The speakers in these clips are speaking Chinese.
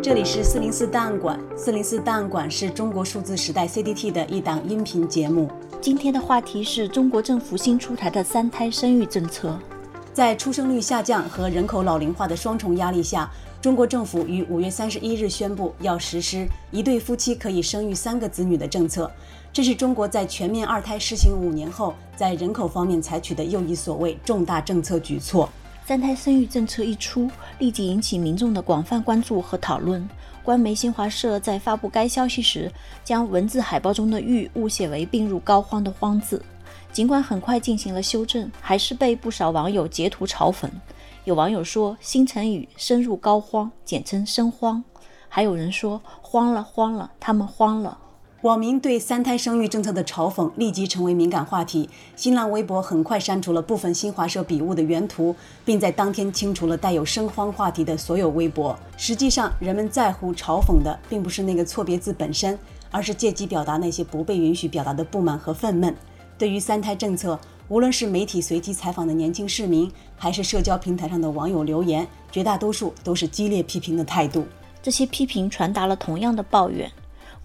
这里是四零四档案馆，四零四档案馆是中国数字时代 CDT 的一档音频节目。今天的话题是中国政府新出台的三胎生育政策。在出生率下降和人口老龄化的双重压力下，中国政府于五月三十一日宣布要实施一对夫妻可以生育三个子女的政策。这是中国在全面二胎实行五年后，在人口方面采取的又一所谓重大政策举措。三胎生育政策一出，立即引起民众的广泛关注和讨论。官媒新华社在发布该消息时，将文字海报中的“育”误写为病入膏肓的“荒”字。尽管很快进行了修正，还是被不少网友截图嘲讽。有网友说新成语“生入膏肓”，简称“生荒”；还有人说“慌了，慌了，他们慌了”。网民对三胎生育政策的嘲讽立即成为敏感话题。新浪微博很快删除了部分新华社笔误的原图，并在当天清除了带有“生荒”话题的所有微博。实际上，人们在乎嘲讽的并不是那个错别字本身，而是借机表达那些不被允许表达的不满和愤懑。对于三胎政策，无论是媒体随机采访的年轻市民，还是社交平台上的网友留言，绝大多数都是激烈批评的态度。这些批评传达了同样的抱怨：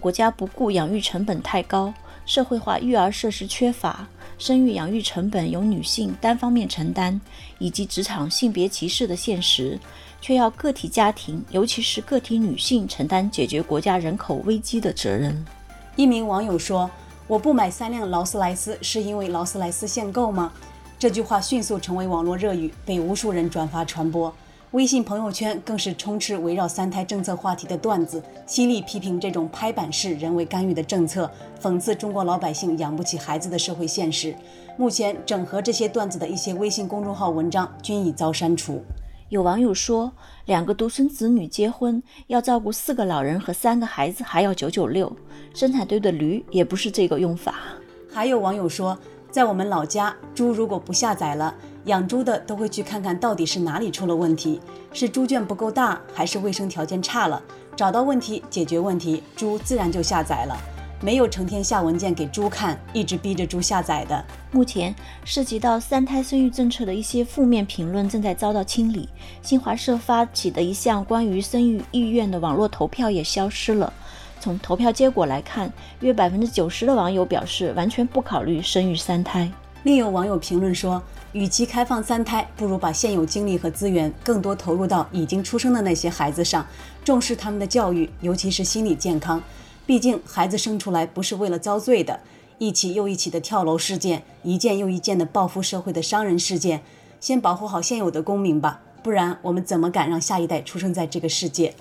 国家不顾养育成本太高，社会化育儿设施缺乏，生育养育成本由女性单方面承担，以及职场性别歧视的现实，却要个体家庭，尤其是个体女性承担解决国家人口危机的责任。一名网友说。我不买三辆劳斯莱斯，是因为劳斯莱斯限购吗？这句话迅速成为网络热语，被无数人转发传播。微信朋友圈更是充斥围绕三胎政策话题的段子，犀利批评这种拍板式人为干预的政策，讽刺中国老百姓养不起孩子的社会现实。目前，整合这些段子的一些微信公众号文章均已遭删除。有网友说，两个独生子女结婚要照顾四个老人和三个孩子，还要九九六。生产队的驴也不是这个用法。还有网友说，在我们老家，猪如果不下崽了，养猪的都会去看看到底是哪里出了问题，是猪圈不够大，还是卫生条件差了？找到问题，解决问题，猪自然就下崽了。没有成天下文件给猪看，一直逼着猪下崽的。目前涉及到三胎生育政策的一些负面评论正在遭到清理。新华社发起的一项关于生育意愿的网络投票也消失了。从投票结果来看，约百分之九十的网友表示完全不考虑生育三胎。另有网友评论说，与其开放三胎，不如把现有精力和资源更多投入到已经出生的那些孩子上，重视他们的教育，尤其是心理健康。毕竟，孩子生出来不是为了遭罪的。一起又一起的跳楼事件，一件又一件的报复社会的伤人事件，先保护好现有的公民吧，不然我们怎么敢让下一代出生在这个世界？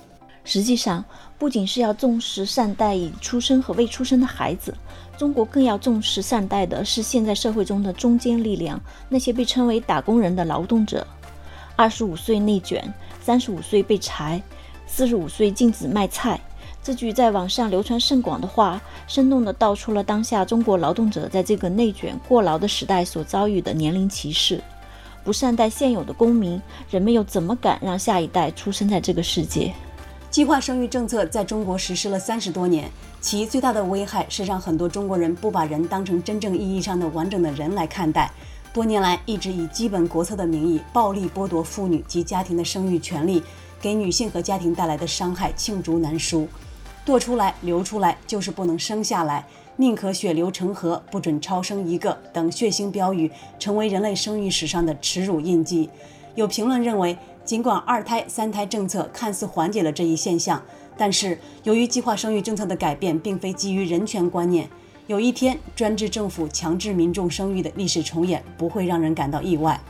实际上，不仅是要重视善待已出生和未出生的孩子，中国更要重视善待的是现在社会中的中坚力量，那些被称为打工人的劳动者。二十五岁内卷，三十五岁被裁，四十五岁禁止卖菜。这句在网上流传甚广的话，生动地道出了当下中国劳动者在这个内卷过劳的时代所遭遇的年龄歧视。不善待现有的公民，人们又怎么敢让下一代出生在这个世界？计划生育政策在中国实施了三十多年，其最大的危害是让很多中国人不把人当成真正意义上的完整的人来看待。多年来一直以基本国策的名义，暴力剥夺妇女及家庭的生育权利，给女性和家庭带来的伤害罄竹难书。堕出来、流出来就是不能生下来，宁可血流成河，不准超生一个等血腥标语，成为人类生育史上的耻辱印记。有评论认为，尽管二胎、三胎政策看似缓解了这一现象，但是由于计划生育政策的改变并非基于人权观念，有一天专制政府强制民众生育的历史重演不会让人感到意外。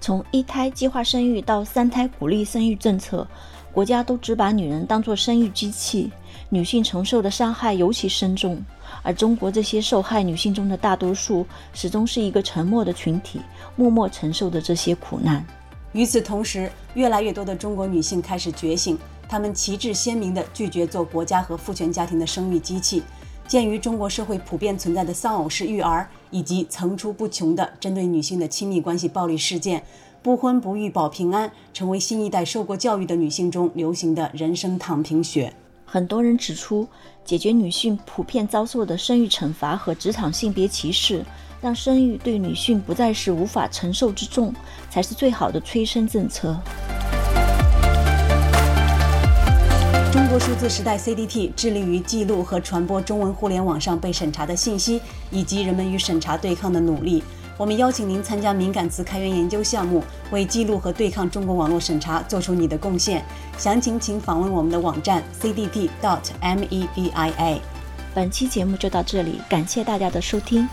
从一胎计划生育到三胎鼓励生育政策，国家都只把女人当作生育机器。女性承受的伤害尤其深重，而中国这些受害女性中的大多数，始终是一个沉默的群体，默默承受着这些苦难。与此同时，越来越多的中国女性开始觉醒，她们旗帜鲜明地拒绝做国家和父权家庭的生育机器。鉴于中国社会普遍存在的丧偶式育儿，以及层出不穷的针对女性的亲密关系暴力事件，不婚不育保平安成为新一代受过教育的女性中流行的人生躺平学。很多人指出，解决女性普遍遭受的生育惩罚和职场性别歧视，让生育对女性不再是无法承受之重，才是最好的催生政策。中国数字时代 CDT 致力于记录和传播中文互联网上被审查的信息，以及人们与审查对抗的努力。我们邀请您参加敏感词开源研究项目，为记录和对抗中国网络审查做出你的贡献。详情请访问我们的网站 cdt.dot.media。本期节目就到这里，感谢大家的收听。